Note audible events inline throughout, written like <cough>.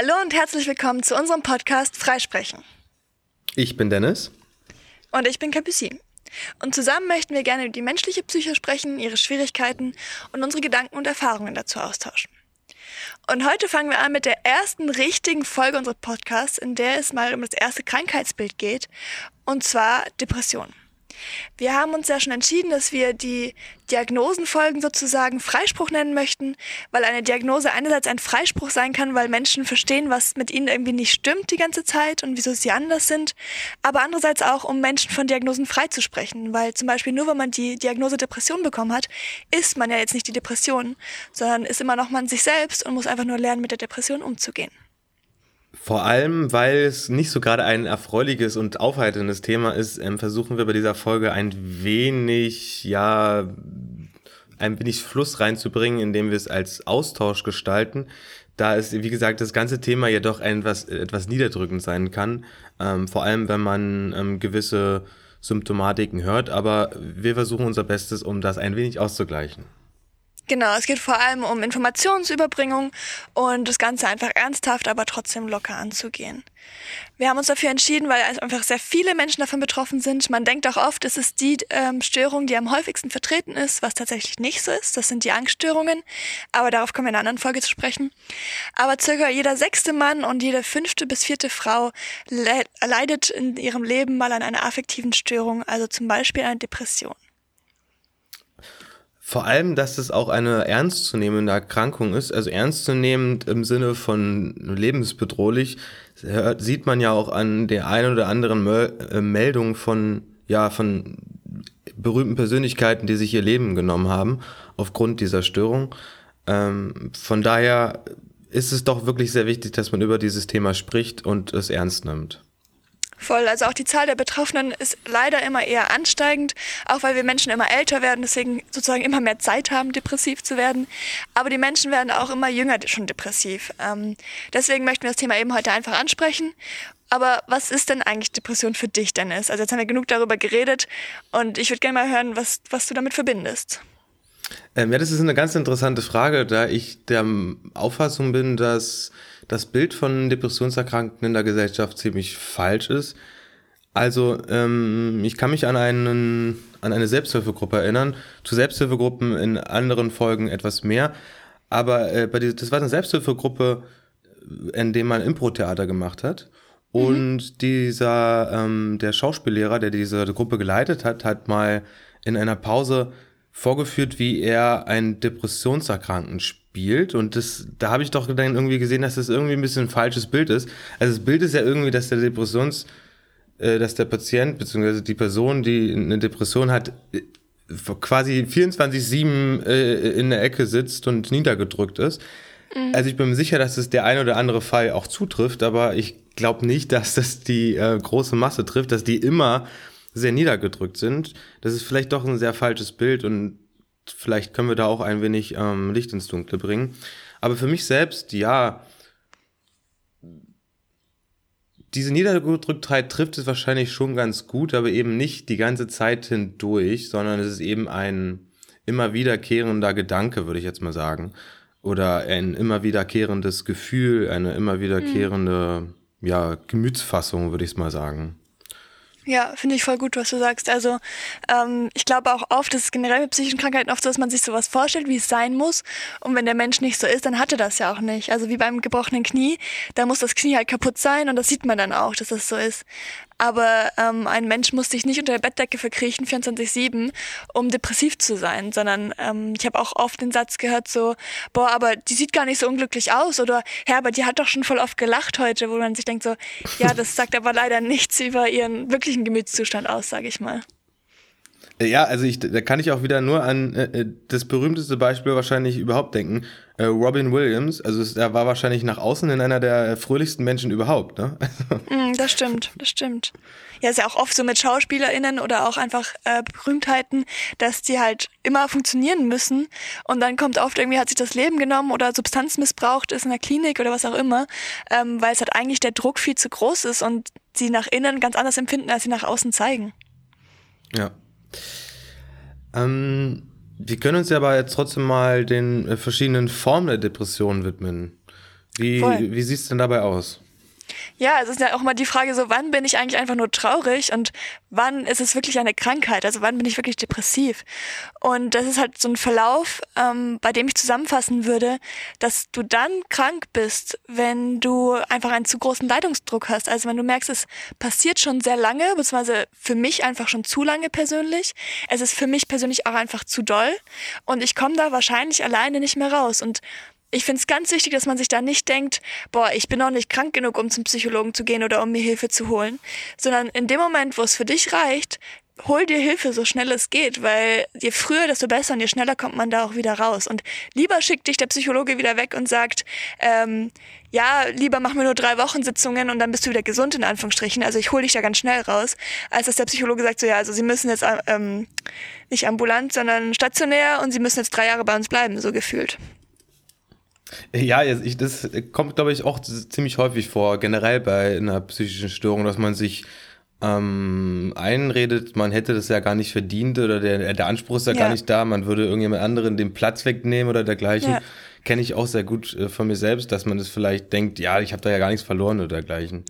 Hallo und herzlich willkommen zu unserem Podcast Freisprechen. Ich bin Dennis. Und ich bin Capucine. Und zusammen möchten wir gerne über die menschliche Psyche sprechen, ihre Schwierigkeiten und unsere Gedanken und Erfahrungen dazu austauschen. Und heute fangen wir an mit der ersten richtigen Folge unseres Podcasts, in der es mal um das erste Krankheitsbild geht, und zwar Depression. Wir haben uns ja schon entschieden, dass wir die Diagnosenfolgen sozusagen Freispruch nennen möchten, weil eine Diagnose einerseits ein Freispruch sein kann, weil Menschen verstehen, was mit ihnen irgendwie nicht stimmt die ganze Zeit und wieso sie anders sind, aber andererseits auch, um Menschen von Diagnosen freizusprechen, weil zum Beispiel nur, wenn man die Diagnose Depression bekommen hat, ist man ja jetzt nicht die Depression, sondern ist immer noch man sich selbst und muss einfach nur lernen, mit der Depression umzugehen. Vor allem, weil es nicht so gerade ein erfreuliches und aufheiterndes Thema ist, ähm, versuchen wir bei dieser Folge ein wenig, ja, ein wenig Fluss reinzubringen, indem wir es als Austausch gestalten. Da es, wie gesagt, das ganze Thema ja doch etwas, etwas niederdrückend sein kann. Ähm, vor allem, wenn man ähm, gewisse Symptomatiken hört. Aber wir versuchen unser Bestes, um das ein wenig auszugleichen. Genau, es geht vor allem um Informationsüberbringung und das Ganze einfach ernsthaft, aber trotzdem locker anzugehen. Wir haben uns dafür entschieden, weil einfach sehr viele Menschen davon betroffen sind. Man denkt auch oft, es ist die ähm, Störung, die am häufigsten vertreten ist, was tatsächlich nicht so ist. Das sind die Angststörungen, aber darauf kommen wir in einer anderen Folge zu sprechen. Aber circa jeder sechste Mann und jede fünfte bis vierte Frau le leidet in ihrem Leben mal an einer affektiven Störung, also zum Beispiel einer Depression. Vor allem, dass es auch eine ernstzunehmende Erkrankung ist, also ernstzunehmend im Sinne von lebensbedrohlich, sieht man ja auch an der einen oder anderen äh, Meldung von, ja, von berühmten Persönlichkeiten, die sich ihr Leben genommen haben aufgrund dieser Störung. Ähm, von daher ist es doch wirklich sehr wichtig, dass man über dieses Thema spricht und es ernst nimmt. Voll. Also auch die Zahl der Betroffenen ist leider immer eher ansteigend, auch weil wir Menschen immer älter werden, deswegen sozusagen immer mehr Zeit haben, depressiv zu werden. Aber die Menschen werden auch immer jünger schon depressiv. Ähm, deswegen möchten wir das Thema eben heute einfach ansprechen. Aber was ist denn eigentlich Depression für dich, Dennis? Also jetzt haben wir genug darüber geredet und ich würde gerne mal hören, was, was du damit verbindest. Ähm, ja, das ist eine ganz interessante Frage, da ich der Auffassung bin, dass das Bild von Depressionserkrankten in der Gesellschaft ziemlich falsch ist. Also ähm, ich kann mich an, einen, an eine Selbsthilfegruppe erinnern, zu Selbsthilfegruppen in anderen Folgen etwas mehr, aber äh, bei die, das war eine Selbsthilfegruppe, in dem man Impro-Theater gemacht hat. Mhm. Und mhm. dieser, ähm, der Schauspiellehrer, der diese Gruppe geleitet hat, hat mal in einer Pause vorgeführt, wie er einen Depressionserkrankten spielt. Und das, da habe ich doch dann irgendwie gesehen, dass das irgendwie ein bisschen ein falsches Bild ist. Also das Bild ist ja irgendwie, dass der Depressions, äh, dass der Patient bzw. die Person, die eine Depression hat, quasi 24-7 äh, in der Ecke sitzt und niedergedrückt ist. Mhm. Also ich bin mir sicher, dass es der ein oder andere Fall auch zutrifft, aber ich glaube nicht, dass das die äh, große Masse trifft, dass die immer sehr niedergedrückt sind. Das ist vielleicht doch ein sehr falsches Bild und vielleicht können wir da auch ein wenig ähm, Licht ins Dunkle bringen. Aber für mich selbst, ja, diese Niedergedrücktheit trifft es wahrscheinlich schon ganz gut, aber eben nicht die ganze Zeit hindurch, sondern es ist eben ein immer wiederkehrender Gedanke, würde ich jetzt mal sagen. Oder ein immer wiederkehrendes Gefühl, eine immer wiederkehrende, mhm. ja, Gemütsfassung, würde ich es mal sagen. Ja, finde ich voll gut, was du sagst. Also ähm, ich glaube auch oft, dass es generell mit psychischen Krankheiten oft so, dass man sich sowas vorstellt, wie es sein muss. Und wenn der Mensch nicht so ist, dann hatte das ja auch nicht. Also wie beim gebrochenen Knie, da muss das Knie halt kaputt sein und das sieht man dann auch, dass das so ist. Aber ähm, ein Mensch muss sich nicht unter der Bettdecke verkriechen 24-7, um depressiv zu sein, sondern ähm, ich habe auch oft den Satz gehört so, boah, aber die sieht gar nicht so unglücklich aus oder Herr, aber die hat doch schon voll oft gelacht heute, wo man sich denkt so, ja, das sagt aber leider nichts über ihren wirklichen Gemütszustand aus, sage ich mal. Ja, also ich, da kann ich auch wieder nur an äh, äh, das berühmteste Beispiel wahrscheinlich überhaupt denken. Äh, Robin Williams, also er war wahrscheinlich nach außen in einer der fröhlichsten Menschen überhaupt, ne? <laughs> mm, das stimmt, das stimmt. Ja, ist ja auch oft so mit SchauspielerInnen oder auch einfach äh, Berühmtheiten, dass die halt immer funktionieren müssen und dann kommt oft irgendwie, hat sich das Leben genommen oder Substanz missbraucht, ist in der Klinik oder was auch immer, ähm, weil es halt eigentlich der Druck viel zu groß ist und sie nach innen ganz anders empfinden, als sie nach außen zeigen. Ja, ähm, wir können uns ja aber jetzt trotzdem mal den äh, verschiedenen Formen der Depression widmen. Wie, wie sieht es denn dabei aus? Ja, es ist ja auch mal die Frage so, wann bin ich eigentlich einfach nur traurig und wann ist es wirklich eine Krankheit? Also wann bin ich wirklich depressiv? Und das ist halt so ein Verlauf, ähm, bei dem ich zusammenfassen würde, dass du dann krank bist, wenn du einfach einen zu großen Leidungsdruck hast. Also wenn du merkst, es passiert schon sehr lange, beziehungsweise für mich einfach schon zu lange persönlich. Es ist für mich persönlich auch einfach zu doll und ich komme da wahrscheinlich alleine nicht mehr raus. Und ich finde es ganz wichtig, dass man sich da nicht denkt, boah, ich bin noch nicht krank genug, um zum Psychologen zu gehen oder um mir Hilfe zu holen, sondern in dem Moment, wo es für dich reicht, hol dir Hilfe so schnell es geht, weil je früher, desto besser und je schneller kommt man da auch wieder raus. Und lieber schickt dich der Psychologe wieder weg und sagt, ähm, ja, lieber mach mir nur drei Wochen Sitzungen und dann bist du wieder gesund in Anführungsstrichen. Also ich hol dich da ganz schnell raus, als dass der Psychologe sagt so, ja, also sie müssen jetzt ähm, nicht ambulant, sondern stationär und sie müssen jetzt drei Jahre bei uns bleiben, so gefühlt. Ja, ich, das kommt, glaube ich, auch ziemlich häufig vor, generell bei einer psychischen Störung, dass man sich ähm, einredet, man hätte das ja gar nicht verdient oder der, der Anspruch ist ja, ja. gar nicht da, man würde irgendjemand anderen den Platz wegnehmen oder dergleichen. Ja. Kenne ich auch sehr gut äh, von mir selbst, dass man das vielleicht denkt, ja, ich habe da ja gar nichts verloren oder dergleichen.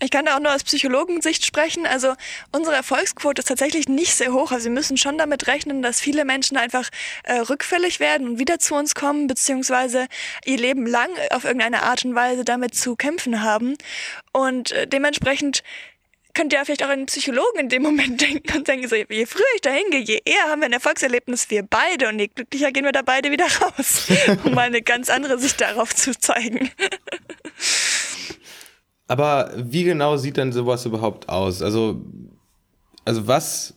Ich kann da auch nur aus Psychologensicht sprechen. Also unsere Erfolgsquote ist tatsächlich nicht sehr hoch. Also wir müssen schon damit rechnen, dass viele Menschen einfach äh, rückfällig werden und wieder zu uns kommen, beziehungsweise ihr Leben lang auf irgendeine Art und Weise damit zu kämpfen haben. Und äh, dementsprechend könnt ihr vielleicht auch an einen Psychologen in dem Moment <laughs> denken und denken so, je früher ich da hingehe, je eher haben wir ein Erfolgserlebnis wir beide und je glücklicher gehen wir da beide wieder <laughs> raus, um mal eine ganz andere Sicht darauf zu zeigen. <laughs> Aber wie genau sieht denn sowas überhaupt aus? Also, also was,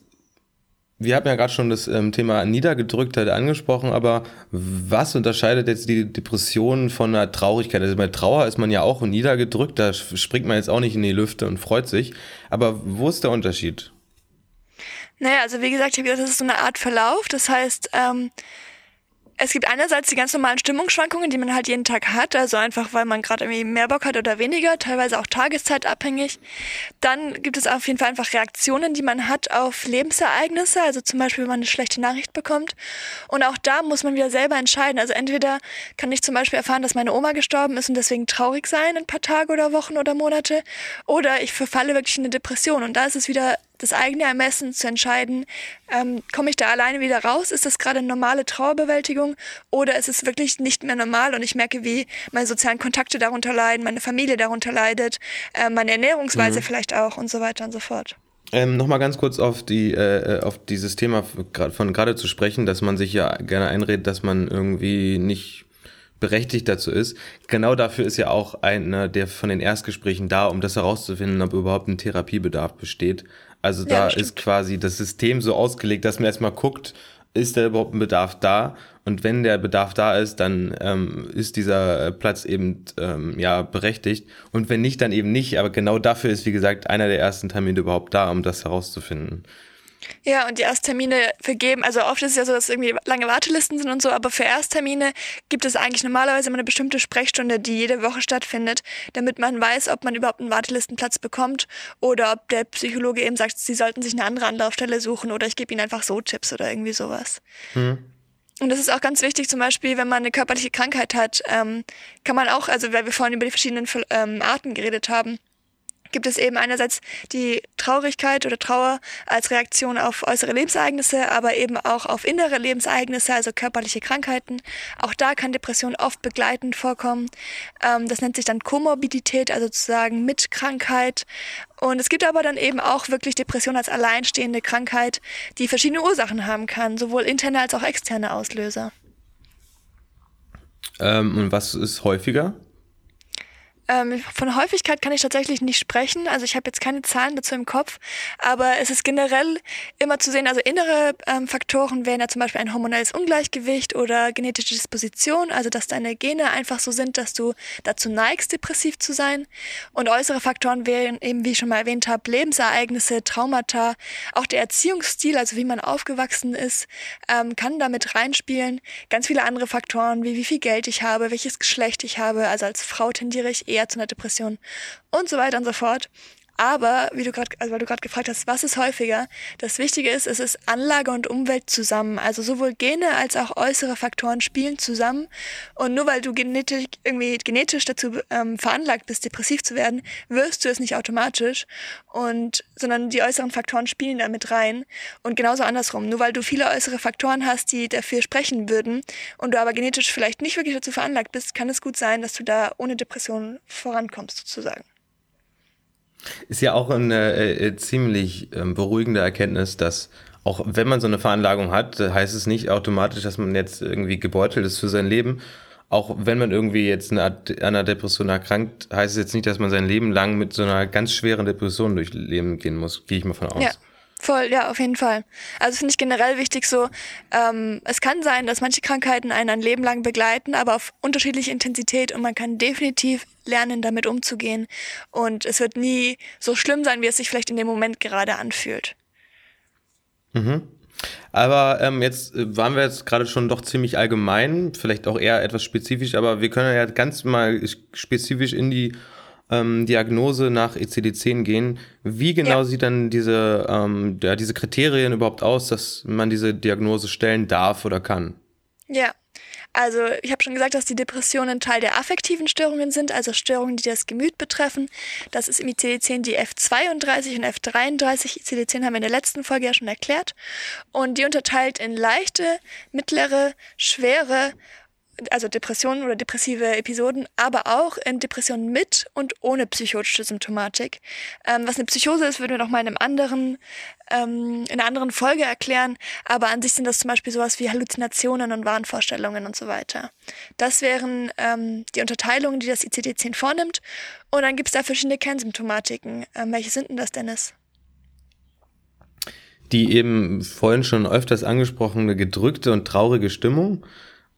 wir haben ja gerade schon das ähm, Thema Niedergedrücktheit angesprochen, aber was unterscheidet jetzt die Depression von einer Traurigkeit? Also bei Trauer ist man ja auch niedergedrückt, da springt man jetzt auch nicht in die Lüfte und freut sich. Aber wo ist der Unterschied? Naja, also wie gesagt, ich habe gesagt, das ist so eine Art Verlauf. Das heißt, ähm, es gibt einerseits die ganz normalen Stimmungsschwankungen, die man halt jeden Tag hat, also einfach, weil man gerade irgendwie mehr Bock hat oder weniger, teilweise auch tageszeitabhängig. Dann gibt es auf jeden Fall einfach Reaktionen, die man hat auf Lebensereignisse, also zum Beispiel, wenn man eine schlechte Nachricht bekommt. Und auch da muss man wieder selber entscheiden. Also entweder kann ich zum Beispiel erfahren, dass meine Oma gestorben ist und deswegen traurig sein, ein paar Tage oder Wochen oder Monate, oder ich verfalle wirklich in eine Depression. Und da ist es wieder das eigene Ermessen zu entscheiden, ähm, komme ich da alleine wieder raus? Ist das gerade eine normale Trauerbewältigung oder ist es wirklich nicht mehr normal und ich merke, wie meine sozialen Kontakte darunter leiden, meine Familie darunter leidet, äh, meine Ernährungsweise mhm. vielleicht auch und so weiter und so fort. Ähm, Nochmal ganz kurz auf die äh, äh auf dieses Thema von gerade zu sprechen, dass man sich ja gerne einredet, dass man irgendwie nicht berechtigt dazu ist. Genau dafür ist ja auch einer der von den Erstgesprächen da, um das herauszufinden, ob überhaupt ein Therapiebedarf besteht. Also da ja, ist quasi das System so ausgelegt, dass man erstmal guckt, ist da überhaupt ein Bedarf da? Und wenn der Bedarf da ist, dann ähm, ist dieser Platz eben ähm, ja berechtigt. Und wenn nicht, dann eben nicht. Aber genau dafür ist, wie gesagt, einer der ersten Termine überhaupt da, um das herauszufinden. Ja, und die Ersttermine vergeben, also oft ist es ja so, dass irgendwie lange Wartelisten sind und so, aber für Ersttermine gibt es eigentlich normalerweise immer eine bestimmte Sprechstunde, die jede Woche stattfindet, damit man weiß, ob man überhaupt einen Wartelistenplatz bekommt oder ob der Psychologe eben sagt, sie sollten sich eine andere Anlaufstelle suchen oder ich gebe ihnen einfach so Tipps oder irgendwie sowas. Mhm. Und das ist auch ganz wichtig, zum Beispiel, wenn man eine körperliche Krankheit hat, ähm, kann man auch, also weil wir vorhin über die verschiedenen ähm, Arten geredet haben, gibt es eben einerseits die Traurigkeit oder Trauer als Reaktion auf äußere Lebensereignisse, aber eben auch auf innere Lebensereignisse, also körperliche Krankheiten. Auch da kann Depression oft begleitend vorkommen. Ähm, das nennt sich dann Komorbidität, also sozusagen mit Krankheit. Und es gibt aber dann eben auch wirklich Depression als alleinstehende Krankheit, die verschiedene Ursachen haben kann, sowohl interne als auch externe Auslöser. Ähm, und was ist häufiger? Ähm, von Häufigkeit kann ich tatsächlich nicht sprechen. Also ich habe jetzt keine Zahlen dazu im Kopf. Aber es ist generell immer zu sehen, also innere ähm, Faktoren wären ja zum Beispiel ein hormonelles Ungleichgewicht oder genetische Disposition, also dass deine Gene einfach so sind, dass du dazu neigst, depressiv zu sein. Und äußere Faktoren wären eben, wie ich schon mal erwähnt habe, Lebensereignisse, Traumata, auch der Erziehungsstil, also wie man aufgewachsen ist, ähm, kann damit reinspielen. Ganz viele andere Faktoren, wie wie viel Geld ich habe, welches Geschlecht ich habe. Also als Frau tendiere ich eher eher zu einer Depression und so weiter und so fort. Aber, wie du gerade, also weil du gerade gefragt hast, was ist häufiger? Das Wichtige ist, es ist Anlage und Umwelt zusammen. Also sowohl Gene als auch äußere Faktoren spielen zusammen. Und nur weil du genetisch, irgendwie genetisch dazu ähm, veranlagt bist, depressiv zu werden, wirst du es nicht automatisch. Und, sondern die äußeren Faktoren spielen da mit rein. Und genauso andersrum. Nur weil du viele äußere Faktoren hast, die dafür sprechen würden und du aber genetisch vielleicht nicht wirklich dazu veranlagt bist, kann es gut sein, dass du da ohne Depression vorankommst, sozusagen. Ist ja auch eine äh, ziemlich äh, beruhigende Erkenntnis, dass auch wenn man so eine Veranlagung hat, heißt es nicht automatisch, dass man jetzt irgendwie gebeutelt ist für sein Leben. Auch wenn man irgendwie jetzt eine, an einer Depression erkrankt, heißt es jetzt nicht, dass man sein Leben lang mit so einer ganz schweren Depression durchleben gehen muss. Gehe ich mal von aus. Ja. Voll, ja, auf jeden Fall. Also finde ich generell wichtig so, ähm, es kann sein, dass manche Krankheiten einen ein Leben lang begleiten, aber auf unterschiedliche Intensität und man kann definitiv lernen, damit umzugehen. Und es wird nie so schlimm sein, wie es sich vielleicht in dem Moment gerade anfühlt. Mhm. Aber ähm, jetzt äh, waren wir jetzt gerade schon doch ziemlich allgemein, vielleicht auch eher etwas spezifisch, aber wir können ja ganz mal spezifisch in die ähm, Diagnose nach ECD-10 gehen. Wie genau ja. sieht dann diese, ähm, ja, diese Kriterien überhaupt aus, dass man diese Diagnose stellen darf oder kann? Ja, also ich habe schon gesagt, dass die Depressionen Teil der affektiven Störungen sind, also Störungen, die das Gemüt betreffen. Das ist im ICD-10 die F32 und F33. ICD-10 haben wir in der letzten Folge ja schon erklärt. Und die unterteilt in leichte, mittlere, schwere also Depressionen oder depressive Episoden, aber auch in Depressionen mit und ohne psychotische Symptomatik. Ähm, was eine Psychose ist, würden wir noch mal in einem anderen, ähm, in einer anderen Folge erklären. Aber an sich sind das zum Beispiel sowas wie Halluzinationen und Wahnvorstellungen und so weiter. Das wären ähm, die Unterteilungen, die das ICD-10 vornimmt. Und dann gibt es da verschiedene Kernsymptomatiken. Ähm, welche sind denn das, Dennis? Die eben vorhin schon öfters angesprochene gedrückte und traurige Stimmung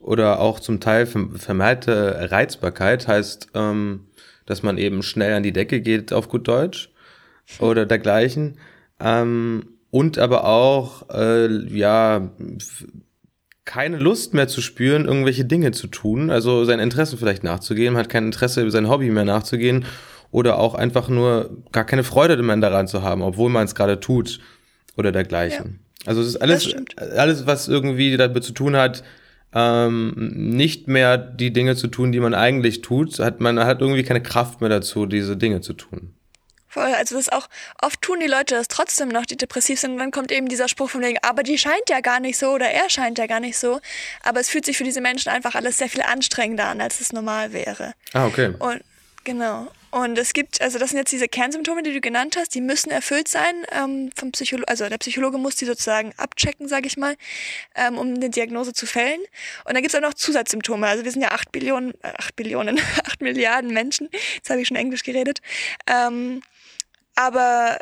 oder auch zum Teil vermehrte Reizbarkeit heißt, ähm, dass man eben schnell an die Decke geht auf gut Deutsch oder dergleichen. Ähm, und aber auch, äh, ja, keine Lust mehr zu spüren, irgendwelche Dinge zu tun, also sein Interessen vielleicht nachzugehen, hat kein Interesse, sein Hobby mehr nachzugehen oder auch einfach nur gar keine Freude mehr daran zu haben, obwohl man es gerade tut oder dergleichen. Ja, also es ist alles, alles, was irgendwie damit zu tun hat, ähm, nicht mehr die Dinge zu tun, die man eigentlich tut, hat man hat irgendwie keine Kraft mehr dazu, diese Dinge zu tun. Voll, also das ist auch, oft tun die Leute das trotzdem noch, die depressiv sind, und dann kommt eben dieser Spruch von wegen, aber die scheint ja gar nicht so oder er scheint ja gar nicht so. Aber es fühlt sich für diese Menschen einfach alles sehr viel anstrengender an, als es normal wäre. Ah, okay. Und genau. Und es gibt, also das sind jetzt diese Kernsymptome, die du genannt hast, die müssen erfüllt sein ähm, vom Psychologen, also der Psychologe muss die sozusagen abchecken, sage ich mal, ähm, um eine Diagnose zu fällen. Und dann gibt es auch noch Zusatzsymptome. Also wir sind ja acht Billionen, äh, acht Billionen, <laughs> acht Milliarden Menschen. Jetzt habe ich schon Englisch geredet. Ähm, aber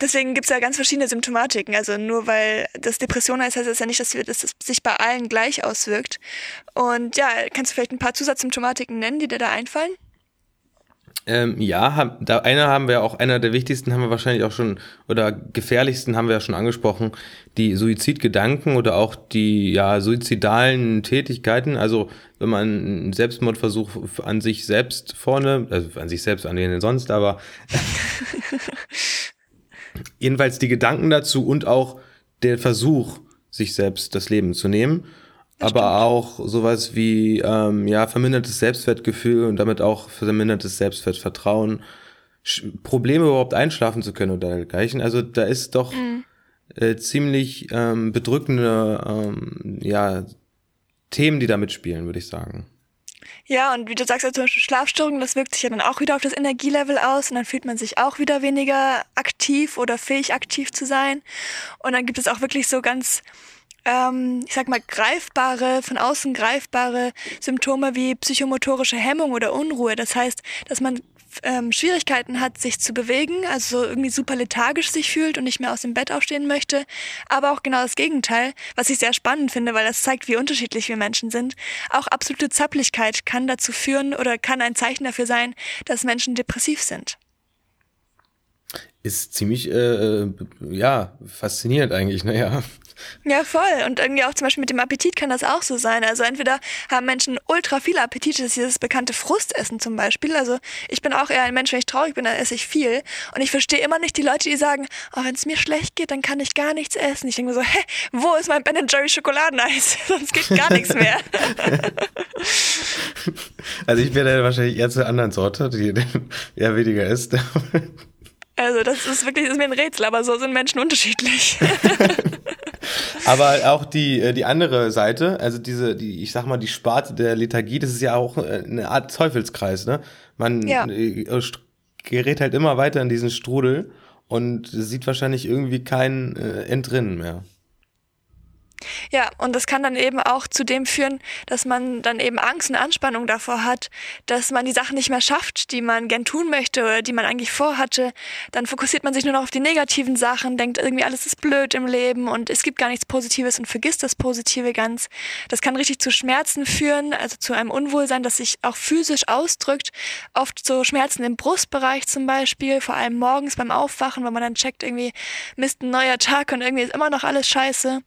deswegen gibt es ja ganz verschiedene Symptomatiken. Also nur weil das Depression heißt, heißt das ja nicht, dass, wir, dass das sich bei allen gleich auswirkt. Und ja, kannst du vielleicht ein paar Zusatzsymptomatiken nennen, die dir da einfallen? Ähm, ja, da einer haben wir auch, einer der wichtigsten haben wir wahrscheinlich auch schon, oder gefährlichsten haben wir ja schon angesprochen, die Suizidgedanken oder auch die ja, suizidalen Tätigkeiten. Also wenn man einen Selbstmordversuch an sich selbst vorne, also an sich selbst, an wen sonst, aber <laughs> jedenfalls die Gedanken dazu und auch der Versuch, sich selbst das Leben zu nehmen aber auch sowas wie ähm, ja vermindertes Selbstwertgefühl und damit auch vermindertes Selbstwertvertrauen, Probleme überhaupt einschlafen zu können oder dergleichen. Also da ist doch mhm. äh, ziemlich ähm, bedrückende ähm, ja Themen, die da mitspielen, würde ich sagen. Ja, und wie du sagst, also zum Beispiel Schlafstörungen, das wirkt sich ja dann auch wieder auf das Energielevel aus und dann fühlt man sich auch wieder weniger aktiv oder fähig aktiv zu sein. Und dann gibt es auch wirklich so ganz ähm, ich sag mal, greifbare, von außen greifbare Symptome wie psychomotorische Hemmung oder Unruhe. Das heißt, dass man ähm, Schwierigkeiten hat, sich zu bewegen, also irgendwie super lethargisch sich fühlt und nicht mehr aus dem Bett aufstehen möchte. Aber auch genau das Gegenteil, was ich sehr spannend finde, weil das zeigt, wie unterschiedlich wir Menschen sind. Auch absolute Zapplichkeit kann dazu führen oder kann ein Zeichen dafür sein, dass Menschen depressiv sind. Ist ziemlich, äh, äh ja, faszinierend eigentlich, naja. Ja, voll. Und irgendwie auch zum Beispiel mit dem Appetit kann das auch so sein. Also entweder haben Menschen ultra viel Appetit, das ist dieses bekannte Frustessen zum Beispiel. Also ich bin auch eher ein Mensch, wenn ich traurig bin, dann esse ich viel. Und ich verstehe immer nicht die Leute, die sagen, oh, wenn es mir schlecht geht, dann kann ich gar nichts essen. Ich denke mir so, hä, wo ist mein Ben Jerry Schokoladeneis? <laughs> Sonst geht gar nichts mehr. <laughs> also ich wäre wahrscheinlich eher zur anderen Sorte, <laughs> die eher weniger isst. Also das ist wirklich das ist mir ein Rätsel, aber so sind Menschen unterschiedlich. <laughs> aber auch die, äh, die andere Seite, also diese, die, ich sag mal, die Sparte der Lethargie, das ist ja auch äh, eine Art Teufelskreis, ne? Man ja. Äh, gerät halt immer weiter in diesen Strudel und sieht wahrscheinlich irgendwie kein Entrinnen mehr. Ja, und das kann dann eben auch zu dem führen, dass man dann eben Angst und Anspannung davor hat, dass man die Sachen nicht mehr schafft, die man gern tun möchte oder die man eigentlich vorhatte. Dann fokussiert man sich nur noch auf die negativen Sachen, denkt irgendwie alles ist blöd im Leben und es gibt gar nichts Positives und vergisst das Positive ganz. Das kann richtig zu Schmerzen führen, also zu einem Unwohlsein, das sich auch physisch ausdrückt. Oft so Schmerzen im Brustbereich zum Beispiel, vor allem morgens beim Aufwachen, wenn man dann checkt, irgendwie Mist, ein neuer Tag und irgendwie ist immer noch alles scheiße.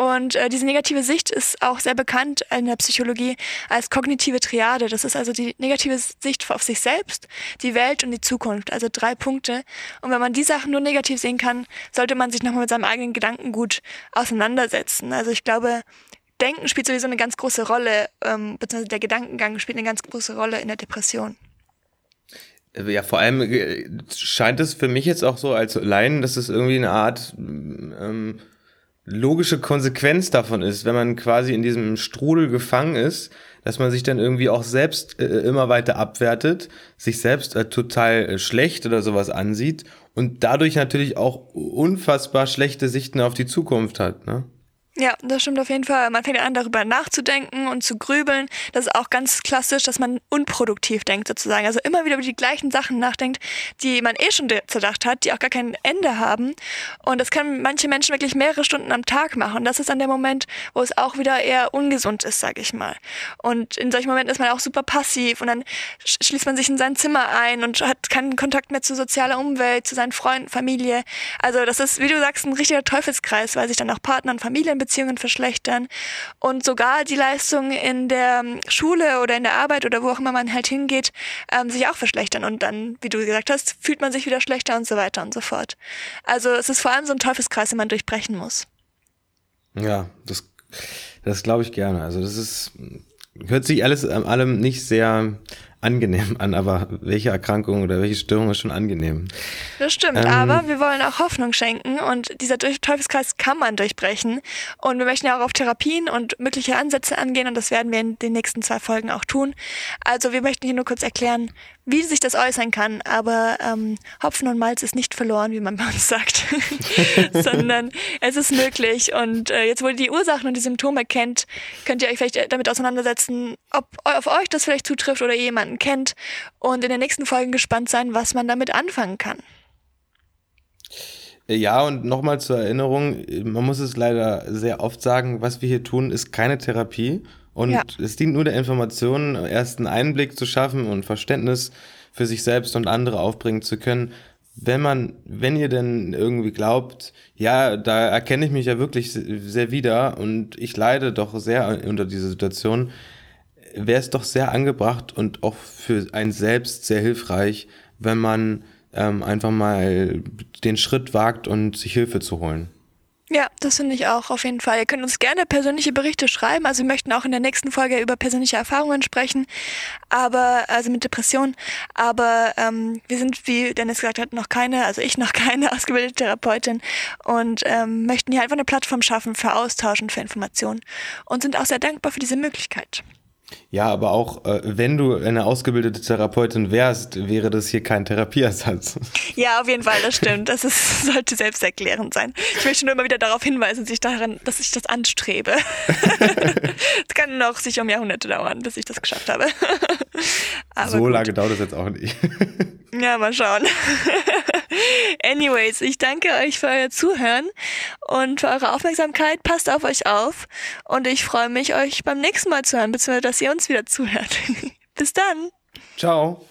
Und äh, diese negative Sicht ist auch sehr bekannt in der Psychologie als kognitive Triade. Das ist also die negative Sicht auf sich selbst, die Welt und die Zukunft. Also drei Punkte. Und wenn man die Sachen nur negativ sehen kann, sollte man sich nochmal mit seinem eigenen Gedankengut auseinandersetzen. Also ich glaube, Denken spielt sowieso eine ganz große Rolle, ähm, beziehungsweise der Gedankengang spielt eine ganz große Rolle in der Depression. Ja, vor allem äh, scheint es für mich jetzt auch so als Laien, dass es irgendwie eine Art ähm, logische Konsequenz davon ist, wenn man quasi in diesem Strudel gefangen ist, dass man sich dann irgendwie auch selbst äh, immer weiter abwertet, sich selbst äh, total äh, schlecht oder sowas ansieht und dadurch natürlich auch unfassbar schlechte Sichten auf die Zukunft hat, ne? Ja, das stimmt auf jeden Fall. Man fängt an, darüber nachzudenken und zu grübeln. Das ist auch ganz klassisch, dass man unproduktiv denkt sozusagen. Also immer wieder über die gleichen Sachen nachdenkt, die man eh schon zerdacht hat, die auch gar kein Ende haben. Und das können manche Menschen wirklich mehrere Stunden am Tag machen. Das ist dann der Moment, wo es auch wieder eher ungesund ist, sag ich mal. Und in solchen Momenten ist man auch super passiv und dann schließt man sich in sein Zimmer ein und hat keinen Kontakt mehr zur sozialen Umwelt, zu seinen Freunden, Familie. Also das ist, wie du sagst, ein richtiger Teufelskreis, weil sich dann auch Partner und Familien Beziehungen verschlechtern und sogar die Leistung in der Schule oder in der Arbeit oder wo auch immer man halt hingeht, ähm, sich auch verschlechtern und dann, wie du gesagt hast, fühlt man sich wieder schlechter und so weiter und so fort. Also es ist vor allem so ein Teufelskreis, den man durchbrechen muss. Ja, das, das glaube ich gerne. Also das ist, hört sich alles allem nicht sehr angenehm an, aber welche Erkrankung oder welche Störung ist schon angenehm? Das stimmt, ähm, aber wir wollen auch Hoffnung schenken und dieser Teufelskreis kann man durchbrechen. Und wir möchten ja auch auf Therapien und mögliche Ansätze angehen und das werden wir in den nächsten zwei Folgen auch tun. Also wir möchten hier nur kurz erklären, wie sich das äußern kann, aber ähm, Hopfen und Malz ist nicht verloren, wie man bei uns sagt, <laughs> sondern es ist möglich. Und äh, jetzt, wo ihr die Ursachen und die Symptome kennt, könnt ihr euch vielleicht damit auseinandersetzen, ob auf euch das vielleicht zutrifft oder ihr jemanden kennt und in den nächsten Folgen gespannt sein, was man damit anfangen kann. Ja, und nochmal zur Erinnerung, man muss es leider sehr oft sagen, was wir hier tun, ist keine Therapie und ja. es dient nur der Information, erst einen Einblick zu schaffen und Verständnis für sich selbst und andere aufbringen zu können. Wenn man, wenn ihr denn irgendwie glaubt, ja, da erkenne ich mich ja wirklich sehr wieder und ich leide doch sehr unter dieser Situation, wäre es doch sehr angebracht und auch für einen selbst sehr hilfreich, wenn man ähm, einfach mal den Schritt wagt und sich Hilfe zu holen. Ja, das finde ich auch auf jeden Fall. Ihr könnt uns gerne persönliche Berichte schreiben. Also wir möchten auch in der nächsten Folge über persönliche Erfahrungen sprechen, aber also mit Depressionen. Aber ähm, wir sind, wie Dennis gesagt hat, noch keine, also ich noch <laughs> keine ausgebildete Therapeutin und ähm, möchten hier einfach eine Plattform schaffen für Austausch und für Informationen und sind auch sehr dankbar für diese Möglichkeit. Ja, aber auch äh, wenn du eine ausgebildete Therapeutin wärst, wäre das hier kein Therapieersatz. Ja, auf jeden Fall, das stimmt. Das ist, <laughs> sollte selbsterklärend sein. Ich möchte nur immer wieder darauf hinweisen, dass ich, daran, dass ich das anstrebe. <laughs> Es kann noch sicher um Jahrhunderte dauern, bis ich das geschafft habe. <laughs> Aber so gut. lange dauert das jetzt auch nicht. Ja, mal schauen. Anyways, ich danke euch für euer Zuhören und für eure Aufmerksamkeit. Passt auf euch auf und ich freue mich, euch beim nächsten Mal zu hören, beziehungsweise ihr uns wieder zuhört. <laughs> Bis dann. Ciao.